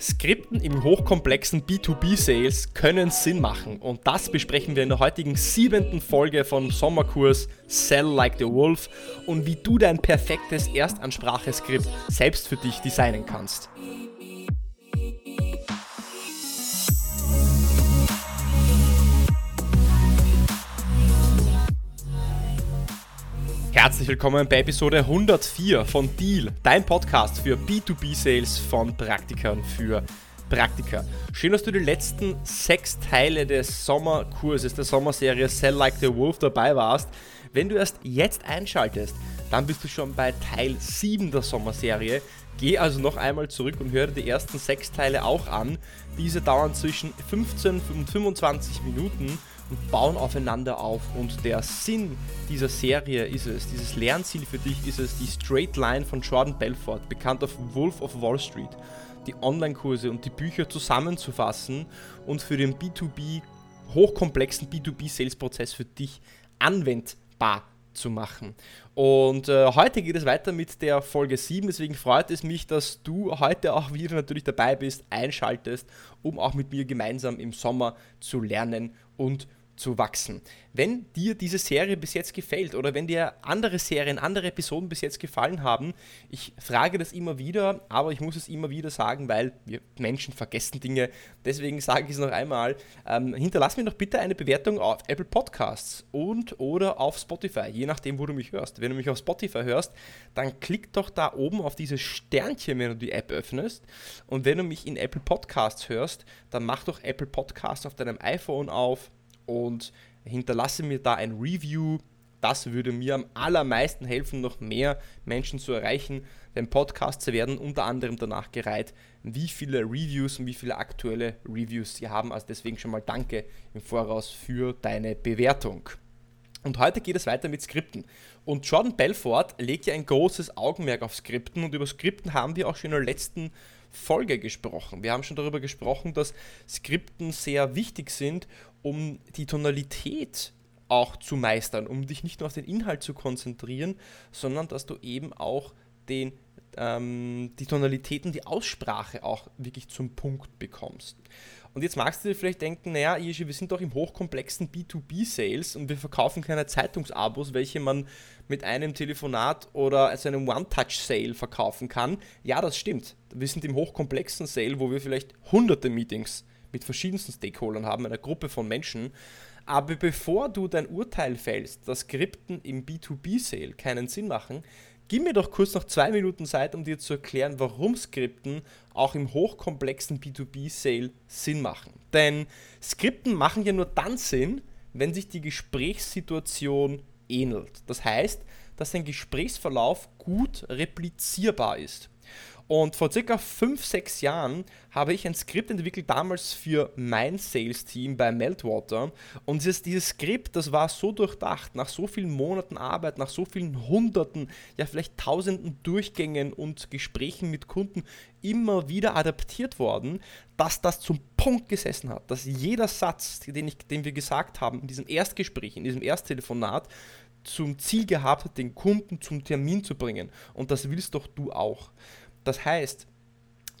Skripten im hochkomplexen B2B-Sales können Sinn machen und das besprechen wir in der heutigen siebenten Folge von Sommerkurs Sell Like the Wolf und wie du dein perfektes Erstanspracheskript selbst für dich designen kannst. Herzlich willkommen bei Episode 104 von Deal, dein Podcast für B2B-Sales von Praktikern für Praktiker. Schön, dass du die letzten sechs Teile des Sommerkurses, der Sommerserie Sell Like the Wolf dabei warst. Wenn du erst jetzt einschaltest, dann bist du schon bei Teil 7 der Sommerserie. Geh also noch einmal zurück und höre die ersten sechs Teile auch an. Diese dauern zwischen 15 und 25 Minuten und bauen aufeinander auf. Und der Sinn dieser Serie ist es, dieses Lernziel für dich ist es, die Straight Line von Jordan Belfort, bekannt auf Wolf of Wall Street, die Online-Kurse und die Bücher zusammenzufassen und für den B2B, hochkomplexen B2B-Sales-Prozess für dich anwendbar zu machen. Und äh, heute geht es weiter mit der Folge 7, deswegen freut es mich, dass du heute auch wieder natürlich dabei bist, einschaltest, um auch mit mir gemeinsam im Sommer zu lernen und zu wachsen. Wenn dir diese Serie bis jetzt gefällt oder wenn dir andere Serien, andere Episoden bis jetzt gefallen haben, ich frage das immer wieder, aber ich muss es immer wieder sagen, weil wir Menschen vergessen Dinge. Deswegen sage ich es noch einmal. Ähm, hinterlass mir doch bitte eine Bewertung auf Apple Podcasts und oder auf Spotify, je nachdem, wo du mich hörst. Wenn du mich auf Spotify hörst, dann klick doch da oben auf dieses Sternchen, wenn du die App öffnest. Und wenn du mich in Apple Podcasts hörst, dann mach doch Apple Podcasts auf deinem iPhone auf und hinterlasse mir da ein Review. Das würde mir am allermeisten helfen, noch mehr Menschen zu erreichen. Denn Podcasts werden unter anderem danach gereiht, wie viele Reviews und wie viele aktuelle Reviews sie haben. Also deswegen schon mal danke im Voraus für deine Bewertung. Und heute geht es weiter mit Skripten. Und Jordan Belfort legt ja ein großes Augenmerk auf Skripten und über Skripten haben wir auch schon in der letzten Folge gesprochen. Wir haben schon darüber gesprochen, dass Skripten sehr wichtig sind, um die Tonalität auch zu meistern, um dich nicht nur auf den Inhalt zu konzentrieren, sondern dass du eben auch den, ähm, die Tonalitäten, die Aussprache auch wirklich zum Punkt bekommst. Und jetzt magst du dir vielleicht denken, naja, Ishi, wir sind doch im hochkomplexen B2B-Sales und wir verkaufen keine Zeitungsabos, welche man mit einem Telefonat oder also einem One-Touch-Sale verkaufen kann. Ja, das stimmt. Wir sind im hochkomplexen Sale, wo wir vielleicht hunderte Meetings mit verschiedensten Stakeholdern haben, einer Gruppe von Menschen. Aber bevor du dein Urteil fällst, dass Skripten im B2B-Sale keinen Sinn machen, Gib mir doch kurz noch zwei Minuten Zeit, um dir zu erklären, warum Skripten auch im hochkomplexen B2B-Sale Sinn machen. Denn Skripten machen ja nur dann Sinn, wenn sich die Gesprächssituation ähnelt. Das heißt, dass ein Gesprächsverlauf gut replizierbar ist. Und vor circa 5, 6 Jahren habe ich ein Skript entwickelt, damals für mein Sales-Team bei Meltwater. Und dieses, dieses Skript, das war so durchdacht, nach so vielen Monaten Arbeit, nach so vielen Hunderten, ja vielleicht Tausenden Durchgängen und Gesprächen mit Kunden immer wieder adaptiert worden, dass das zum Punkt gesessen hat, dass jeder Satz, den, ich, den wir gesagt haben in diesem Erstgespräch, in diesem Ersttelefonat, zum Ziel gehabt hat, den Kunden zum Termin zu bringen. Und das willst doch du auch. Das heißt,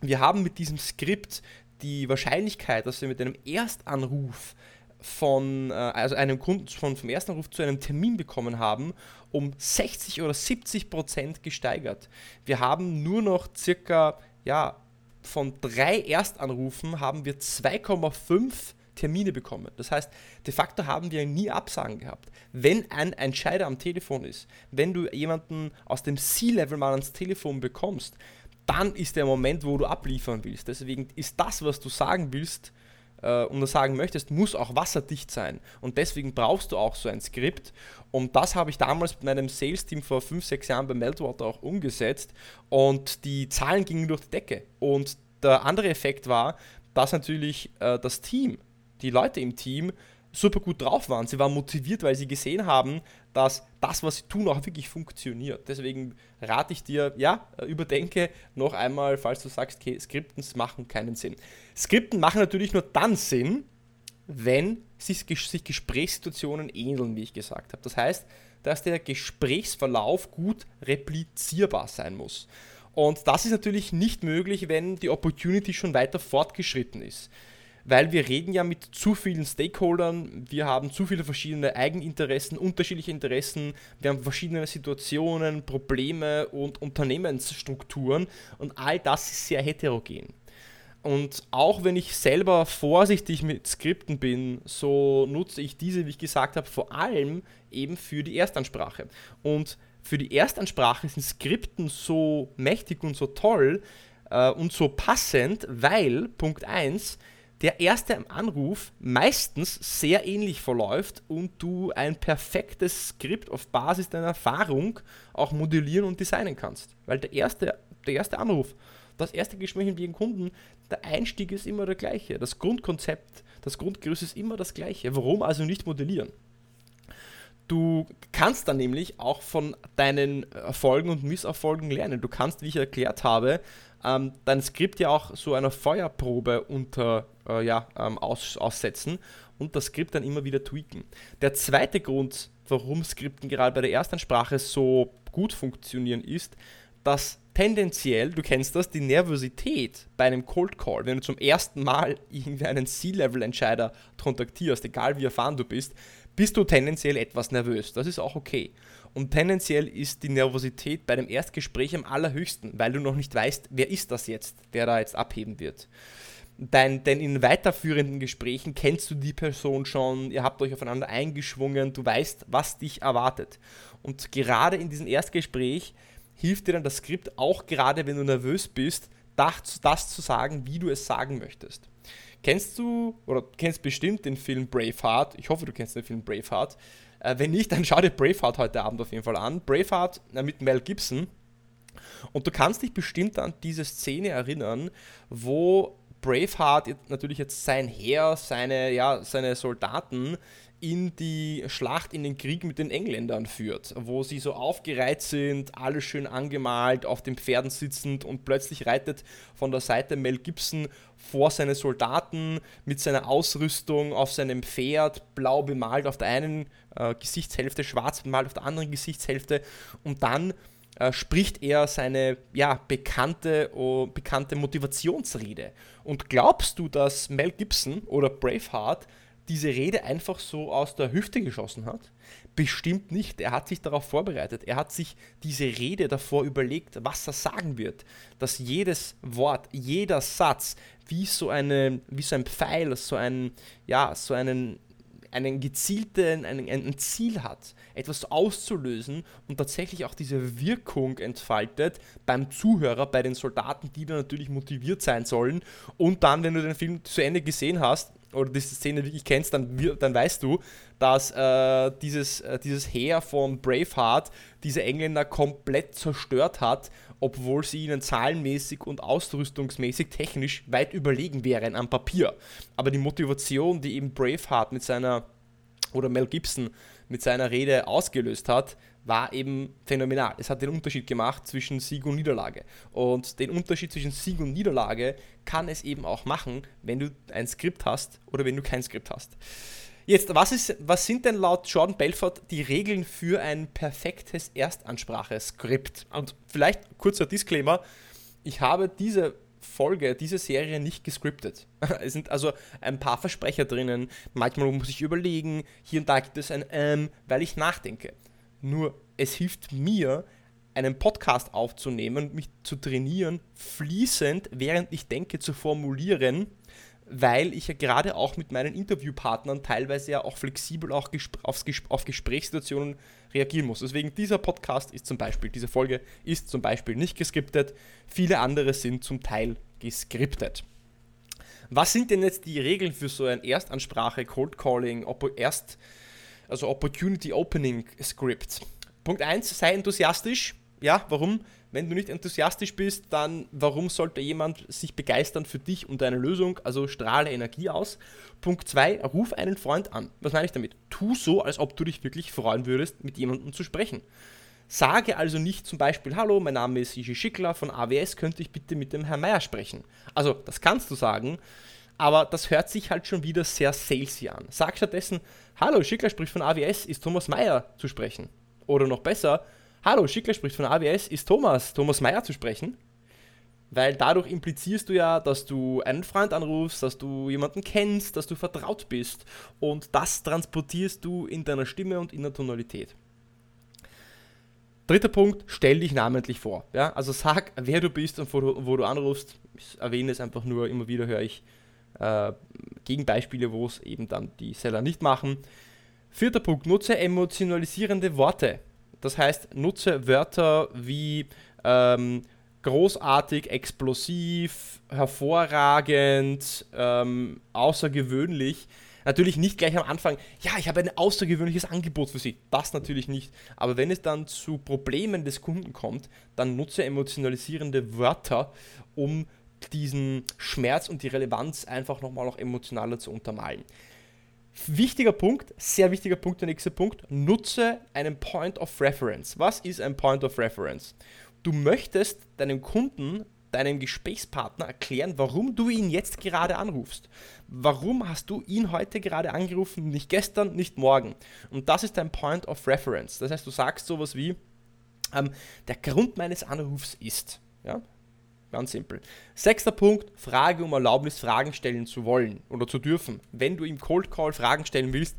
wir haben mit diesem Skript die Wahrscheinlichkeit, dass wir mit einem Erstanruf von, äh, also einem Kunden von, vom Erstanruf zu einem Termin bekommen haben, um 60 oder 70 Prozent gesteigert. Wir haben nur noch circa, ja, von drei Erstanrufen haben wir 2,5 Termine bekommen. Das heißt, de facto haben wir nie Absagen gehabt. Wenn ein Entscheider am Telefon ist, wenn du jemanden aus dem C-Level mal ans Telefon bekommst, dann ist der Moment, wo du abliefern willst. Deswegen ist das, was du sagen willst äh, und sagen möchtest, muss auch wasserdicht sein. Und deswegen brauchst du auch so ein Skript. Und das habe ich damals mit meinem Sales-Team vor 5, 6 Jahren bei Meltwater auch umgesetzt. Und die Zahlen gingen durch die Decke. Und der andere Effekt war, dass natürlich äh, das Team, die Leute im Team, super gut drauf waren. Sie waren motiviert, weil sie gesehen haben, dass das, was sie tun, auch wirklich funktioniert. Deswegen rate ich dir, ja, überdenke noch einmal, falls du sagst, okay, Skripten machen keinen Sinn. Skripten machen natürlich nur dann Sinn, wenn sich, Gesprächssituationen ähneln, wie ich gesagt habe. Das heißt, dass der Gesprächsverlauf gut replizierbar sein muss. Und das ist natürlich nicht möglich, wenn die Opportunity schon weiter fortgeschritten ist. Weil wir reden ja mit zu vielen Stakeholdern, wir haben zu viele verschiedene Eigeninteressen, unterschiedliche Interessen, wir haben verschiedene Situationen, Probleme und Unternehmensstrukturen und all das ist sehr heterogen. Und auch wenn ich selber vorsichtig mit Skripten bin, so nutze ich diese, wie ich gesagt habe, vor allem eben für die Erstansprache. Und für die Erstansprache sind Skripten so mächtig und so toll äh, und so passend, weil, Punkt 1, der erste Anruf meistens sehr ähnlich verläuft und du ein perfektes Skript auf Basis deiner Erfahrung auch modellieren und designen kannst. Weil der erste, der erste Anruf, das erste Gespräch mit dem Kunden, der Einstieg ist immer der gleiche. Das Grundkonzept, das Grundgerüst ist immer das gleiche. Warum also nicht modellieren? Du kannst dann nämlich auch von deinen Erfolgen und Misserfolgen lernen. Du kannst, wie ich erklärt habe, ähm, dein Skript ja auch so einer Feuerprobe unter, äh, ja, ähm, aus, aussetzen und das Skript dann immer wieder tweaken. Der zweite Grund, warum Skripten gerade bei der Erstansprache so gut funktionieren, ist, dass tendenziell, du kennst das, die Nervosität bei einem Cold Call, wenn du zum ersten Mal irgendeinen C-Level-Entscheider kontaktierst, egal wie erfahren du bist, bist du tendenziell etwas nervös. Das ist auch okay. Und tendenziell ist die Nervosität bei dem Erstgespräch am allerhöchsten, weil du noch nicht weißt, wer ist das jetzt, der da jetzt abheben wird. Dein, denn in weiterführenden Gesprächen kennst du die Person schon, ihr habt euch aufeinander eingeschwungen, du weißt, was dich erwartet. Und gerade in diesem Erstgespräch hilft dir dann das Skript auch gerade, wenn du nervös bist, das, das zu sagen, wie du es sagen möchtest. Kennst du oder kennst bestimmt den Film Braveheart? Ich hoffe, du kennst den Film Braveheart. Äh, wenn nicht, dann schau dir Braveheart heute Abend auf jeden Fall an. Braveheart äh, mit Mel Gibson. Und du kannst dich bestimmt an diese Szene erinnern, wo Braveheart natürlich jetzt sein Heer, seine, ja, seine Soldaten in die Schlacht, in den Krieg mit den Engländern führt, wo sie so aufgereiht sind, alles schön angemalt, auf den Pferden sitzend und plötzlich reitet von der Seite Mel Gibson vor seine Soldaten mit seiner Ausrüstung auf seinem Pferd, blau bemalt auf der einen äh, Gesichtshälfte, schwarz bemalt auf der anderen Gesichtshälfte und dann äh, spricht er seine ja, bekannte, oh, bekannte Motivationsrede. Und glaubst du, dass Mel Gibson oder Braveheart diese Rede einfach so aus der Hüfte geschossen hat? Bestimmt nicht. Er hat sich darauf vorbereitet. Er hat sich diese Rede davor überlegt, was er sagen wird. Dass jedes Wort, jeder Satz wie so, eine, wie so ein Pfeil, so, ein, ja, so einen, einen gezielten, ein, ein Ziel hat, etwas auszulösen und tatsächlich auch diese Wirkung entfaltet beim Zuhörer, bei den Soldaten, die dann natürlich motiviert sein sollen. Und dann, wenn du den Film zu Ende gesehen hast, oder diese Szene wirklich kennst, dann, dann weißt du, dass äh, dieses, äh, dieses Heer von Braveheart diese Engländer komplett zerstört hat, obwohl sie ihnen zahlenmäßig und ausrüstungsmäßig technisch weit überlegen wären am Papier. Aber die Motivation, die eben Braveheart mit seiner, oder Mel Gibson mit seiner Rede ausgelöst hat, war eben phänomenal. Es hat den Unterschied gemacht zwischen Sieg und Niederlage. Und den Unterschied zwischen Sieg und Niederlage kann es eben auch machen, wenn du ein Skript hast oder wenn du kein Skript hast. Jetzt, was, ist, was sind denn laut Jordan Belfort die Regeln für ein perfektes Erstansprache-Skript? Und vielleicht kurzer Disclaimer, ich habe diese Folge, diese Serie nicht gescriptet. Es sind also ein paar Versprecher drinnen, manchmal muss ich überlegen, hier und da gibt es ein Ähm, weil ich nachdenke. Nur es hilft mir, einen Podcast aufzunehmen, mich zu trainieren, fließend, während ich denke, zu formulieren, weil ich ja gerade auch mit meinen Interviewpartnern teilweise ja auch flexibel auch gesp auf, Gesp auf Gesprächssituationen reagieren muss. Deswegen dieser Podcast ist zum Beispiel, diese Folge ist zum Beispiel nicht geskriptet, viele andere sind zum Teil geskriptet. Was sind denn jetzt die Regeln für so ein Erstansprache, Cold Calling, erst also Opportunity Opening Script. Punkt 1, sei enthusiastisch. Ja, warum? Wenn du nicht enthusiastisch bist, dann warum sollte jemand sich begeistern für dich und deine Lösung? Also strahle Energie aus. Punkt 2, ruf einen Freund an. Was meine ich damit? Tu so, als ob du dich wirklich freuen würdest, mit jemandem zu sprechen. Sage also nicht zum Beispiel, hallo, mein Name ist Iji Schickler von AWS, könnte ich bitte mit dem Herrn Meier sprechen? Also, das kannst du sagen, aber das hört sich halt schon wieder sehr salesy an. Sag stattdessen, hallo, Schickler spricht von AWS, ist Thomas Meyer zu sprechen? Oder noch besser, hallo, Schickler spricht von AWS, ist Thomas, Thomas Meyer zu sprechen? Weil dadurch implizierst du ja, dass du einen Freund anrufst, dass du jemanden kennst, dass du vertraut bist. Und das transportierst du in deiner Stimme und in der Tonalität. Dritter Punkt, stell dich namentlich vor. Ja? Also sag, wer du bist und wo du, wo du anrufst. Ich erwähne es einfach nur, immer wieder höre ich äh, Gegenbeispiele, wo es eben dann die Seller nicht machen. Vierter Punkt, nutze emotionalisierende Worte. Das heißt, nutze Wörter wie ähm, großartig, explosiv, hervorragend, ähm, außergewöhnlich. Natürlich nicht gleich am Anfang, ja, ich habe ein außergewöhnliches Angebot für Sie. Das natürlich nicht. Aber wenn es dann zu Problemen des Kunden kommt, dann nutze emotionalisierende Wörter, um diesen Schmerz und die Relevanz einfach nochmal auch emotionaler zu untermalen. Wichtiger Punkt, sehr wichtiger Punkt, der nächste Punkt, nutze einen Point of Reference. Was ist ein Point of Reference? Du möchtest deinem Kunden, deinem Gesprächspartner erklären, warum du ihn jetzt gerade anrufst. Warum hast du ihn heute gerade angerufen, nicht gestern, nicht morgen? Und das ist dein Point of Reference. Das heißt, du sagst sowas wie, ähm, der Grund meines Anrufs ist. Ja? Ganz simpel. Sechster Punkt, Frage um Erlaubnis, Fragen stellen zu wollen oder zu dürfen. Wenn du im Cold Call Fragen stellen willst,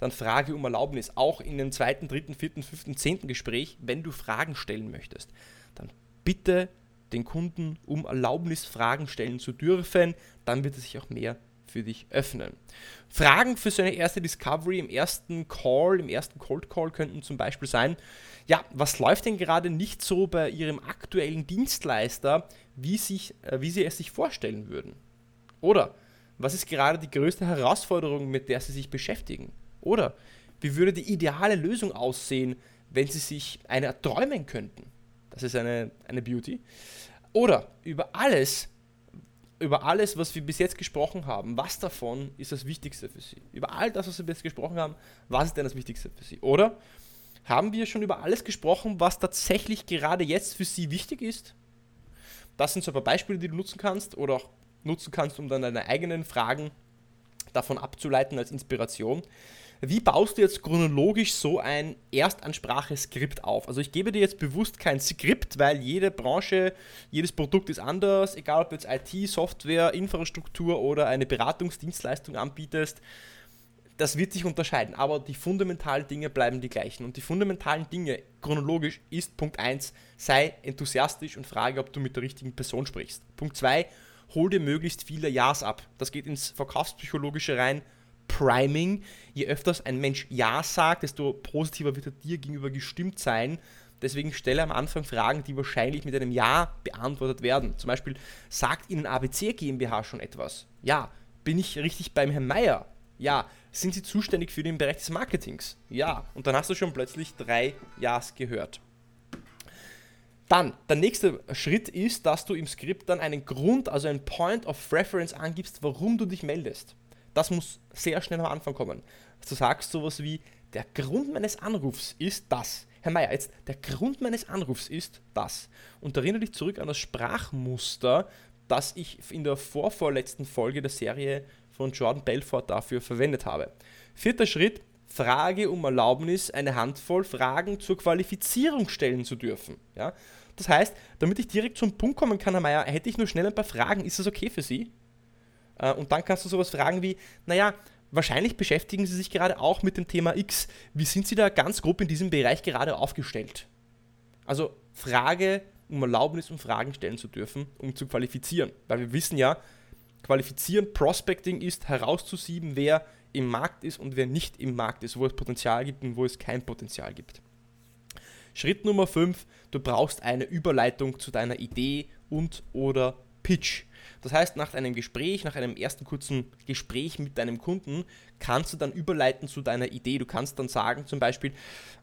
dann frage um Erlaubnis. Auch in dem zweiten, dritten, vierten, fünften, zehnten Gespräch, wenn du Fragen stellen möchtest, dann bitte den Kunden um Erlaubnis, Fragen stellen zu dürfen. Dann wird er sich auch mehr für dich öffnen. Fragen für so eine erste Discovery im ersten Call, im ersten Cold Call könnten zum Beispiel sein, ja, was läuft denn gerade nicht so bei Ihrem aktuellen Dienstleister, wie, sich, äh, wie Sie es sich vorstellen würden? Oder was ist gerade die größte Herausforderung, mit der Sie sich beschäftigen? Oder wie würde die ideale Lösung aussehen, wenn Sie sich eine erträumen könnten? Das ist eine, eine Beauty. Oder über alles, über alles, was wir bis jetzt gesprochen haben, was davon ist das Wichtigste für Sie? Über all das, was wir bis jetzt gesprochen haben, was ist denn das Wichtigste für Sie? Oder haben wir schon über alles gesprochen, was tatsächlich gerade jetzt für Sie wichtig ist? Das sind so ein paar Beispiele, die du nutzen kannst oder auch nutzen kannst, um dann deine eigenen Fragen davon abzuleiten als Inspiration. Wie baust du jetzt chronologisch so ein Erstansprache-Skript auf? Also ich gebe dir jetzt bewusst kein Skript, weil jede Branche, jedes Produkt ist anders, egal ob du jetzt IT, Software, Infrastruktur oder eine Beratungsdienstleistung anbietest das wird sich unterscheiden, aber die fundamentalen Dinge bleiben die gleichen. Und die fundamentalen Dinge chronologisch ist Punkt 1, sei enthusiastisch und frage, ob du mit der richtigen Person sprichst. Punkt 2, hol dir möglichst viele Ja's ab. Das geht ins Verkaufspsychologische rein. Priming. Je öfters ein Mensch Ja sagt, desto positiver wird er dir gegenüber gestimmt sein. Deswegen stelle am Anfang Fragen, die wahrscheinlich mit einem Ja beantwortet werden. Zum Beispiel, sagt Ihnen ABC GmbH schon etwas? Ja. Bin ich richtig beim Herrn Meier? Ja. Sind Sie zuständig für den Bereich des Marketings? Ja. Und dann hast du schon plötzlich drei Ja's gehört. Dann, der nächste Schritt ist, dass du im Skript dann einen Grund, also einen Point of Reference angibst, warum du dich meldest. Das muss sehr schnell am Anfang kommen. Du sagst sowas wie, der Grund meines Anrufs ist das. Herr Meier, jetzt, der Grund meines Anrufs ist das. Und erinnere dich zurück an das Sprachmuster, das ich in der vorvorletzten Folge der Serie von Jordan Belfort dafür verwendet habe. Vierter Schritt, Frage um Erlaubnis, eine Handvoll Fragen zur Qualifizierung stellen zu dürfen. Ja? Das heißt, damit ich direkt zum Punkt kommen kann, Herr Mayer, hätte ich nur schnell ein paar Fragen. Ist das okay für Sie? Äh, und dann kannst du sowas fragen wie, naja, wahrscheinlich beschäftigen Sie sich gerade auch mit dem Thema X. Wie sind Sie da ganz grob in diesem Bereich gerade aufgestellt? Also Frage um Erlaubnis und Fragen stellen zu dürfen, um zu qualifizieren. Weil wir wissen ja, Qualifizieren, Prospecting ist herauszusieben, wer im Markt ist und wer nicht im Markt ist, wo es Potenzial gibt und wo es kein Potenzial gibt. Schritt Nummer 5, du brauchst eine Überleitung zu deiner Idee und oder Pitch. Das heißt, nach einem Gespräch, nach einem ersten kurzen Gespräch mit deinem Kunden, kannst du dann überleiten zu deiner Idee. Du kannst dann sagen zum Beispiel,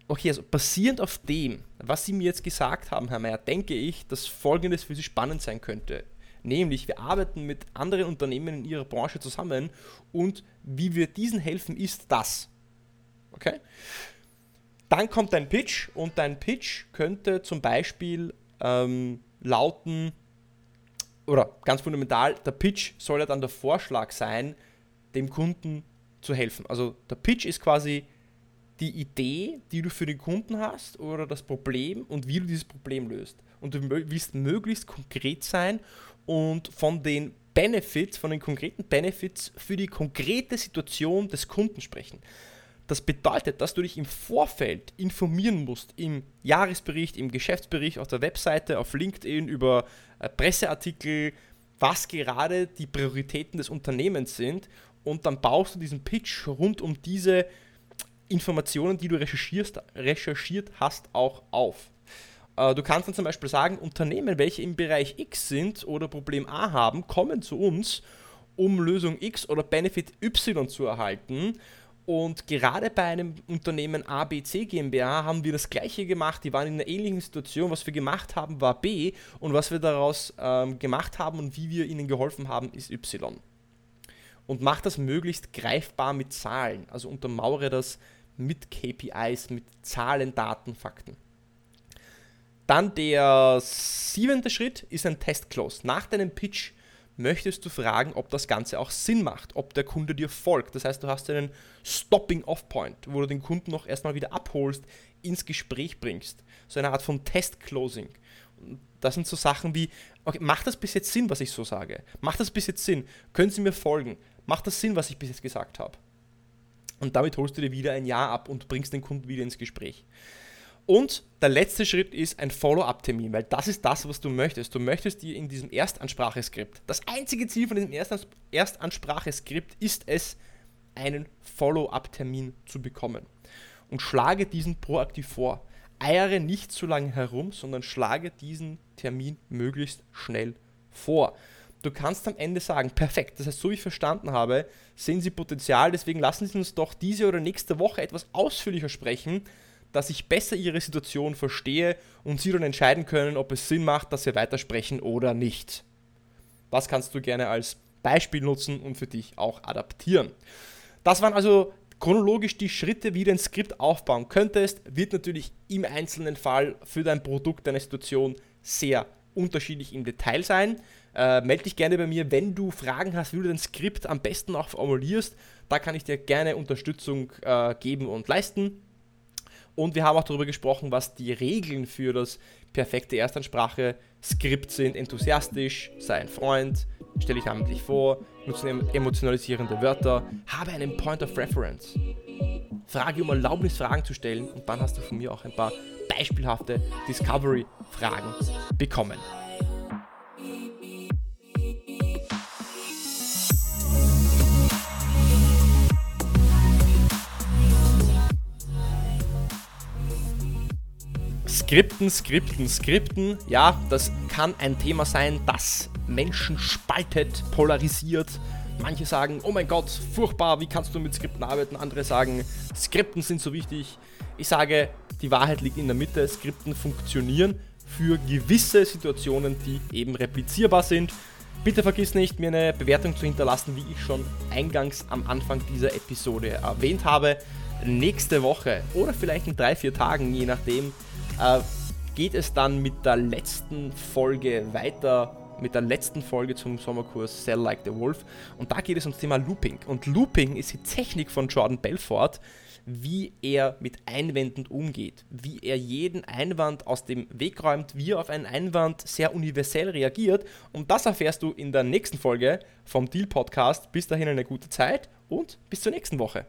okay, also basierend auf dem, was Sie mir jetzt gesagt haben, Herr Mayer, denke ich, dass Folgendes für Sie spannend sein könnte. Nämlich, wir arbeiten mit anderen Unternehmen in ihrer Branche zusammen und wie wir diesen helfen, ist das. Okay? Dann kommt dein Pitch und dein Pitch könnte zum Beispiel ähm, lauten, oder ganz fundamental, der Pitch soll ja dann der Vorschlag sein, dem Kunden zu helfen. Also der Pitch ist quasi die Idee, die du für den Kunden hast oder das Problem und wie du dieses Problem löst. und du willst möglichst konkret sein und von den Benefits, von den konkreten Benefits für die konkrete Situation des Kunden sprechen. Das bedeutet, dass du dich im Vorfeld informieren musst, im Jahresbericht, im Geschäftsbericht, auf der Webseite, auf LinkedIn, über äh, Presseartikel, was gerade die Prioritäten des Unternehmens sind. Und dann baust du diesen Pitch rund um diese Informationen, die du recherchiert hast, auch auf. Äh, du kannst dann zum Beispiel sagen, Unternehmen, welche im Bereich X sind oder Problem A haben, kommen zu uns, um Lösung X oder Benefit Y zu erhalten. Und gerade bei einem Unternehmen ABC GmbH haben wir das gleiche gemacht. Die waren in einer ähnlichen Situation. Was wir gemacht haben, war B. Und was wir daraus ähm, gemacht haben und wie wir ihnen geholfen haben, ist Y. Und mach das möglichst greifbar mit Zahlen. Also untermauere das mit KPIs, mit Zahlen, Daten, Fakten. Dann der siebente Schritt ist ein Test-Close. Nach deinem Pitch möchtest du fragen, ob das Ganze auch Sinn macht, ob der Kunde dir folgt. Das heißt, du hast einen Stopping-Off-Point, wo du den Kunden noch erstmal wieder abholst, ins Gespräch bringst. So eine Art von Test-Closing. Das sind so Sachen wie, okay, macht das bis jetzt Sinn, was ich so sage? Macht das bis jetzt Sinn? Können Sie mir folgen? Macht das Sinn, was ich bis jetzt gesagt habe? Und damit holst du dir wieder ein Ja ab und bringst den Kunden wieder ins Gespräch. Und der letzte Schritt ist ein Follow-up-Termin, weil das ist das, was du möchtest. Du möchtest dir in diesem Erstanspracheskript, das einzige Ziel von diesem Erstanspracheskript ist es, einen Follow-up-Termin zu bekommen. Und schlage diesen proaktiv vor. Eiere nicht zu lange herum, sondern schlage diesen Termin möglichst schnell vor. Du kannst am Ende sagen, perfekt, das heißt, so wie ich verstanden habe, sehen Sie Potenzial, deswegen lassen Sie uns doch diese oder nächste Woche etwas ausführlicher sprechen, dass ich besser ihre Situation verstehe und sie dann entscheiden können, ob es Sinn macht, dass wir weitersprechen oder nicht. Das kannst du gerne als Beispiel nutzen und für dich auch adaptieren. Das waren also chronologisch die Schritte, wie du ein Skript aufbauen könntest. Wird natürlich im einzelnen Fall für dein Produkt, deine Situation sehr unterschiedlich im Detail sein. Äh, melde dich gerne bei mir, wenn du Fragen hast, wie du dein Skript am besten auch formulierst. Da kann ich dir gerne Unterstützung äh, geben und leisten. Und wir haben auch darüber gesprochen, was die Regeln für das perfekte Erstansprache-Skript sind. Enthusiastisch, sei ein Freund, stelle dich namentlich vor, nutze emotionalisierende Wörter, habe einen Point of Reference. Frage um Erlaubnis, Fragen zu stellen und dann hast du von mir auch ein paar beispielhafte Discovery-Fragen bekommen. Skripten, Skripten, Skripten. Ja, das kann ein Thema sein, das Menschen spaltet, polarisiert. Manche sagen, oh mein Gott, furchtbar, wie kannst du mit Skripten arbeiten? Andere sagen, Skripten sind so wichtig. Ich sage, die Wahrheit liegt in der Mitte. Skripten funktionieren für gewisse Situationen, die eben replizierbar sind. Bitte vergiss nicht, mir eine Bewertung zu hinterlassen, wie ich schon eingangs am Anfang dieser Episode erwähnt habe. Nächste Woche oder vielleicht in drei, vier Tagen, je nachdem, äh, geht es dann mit der letzten Folge weiter, mit der letzten Folge zum Sommerkurs Sell Like the Wolf. Und da geht es ums Thema Looping. Und Looping ist die Technik von Jordan Belfort, wie er mit Einwänden umgeht, wie er jeden Einwand aus dem Weg räumt, wie er auf einen Einwand sehr universell reagiert. Und das erfährst du in der nächsten Folge vom Deal Podcast. Bis dahin eine gute Zeit und bis zur nächsten Woche.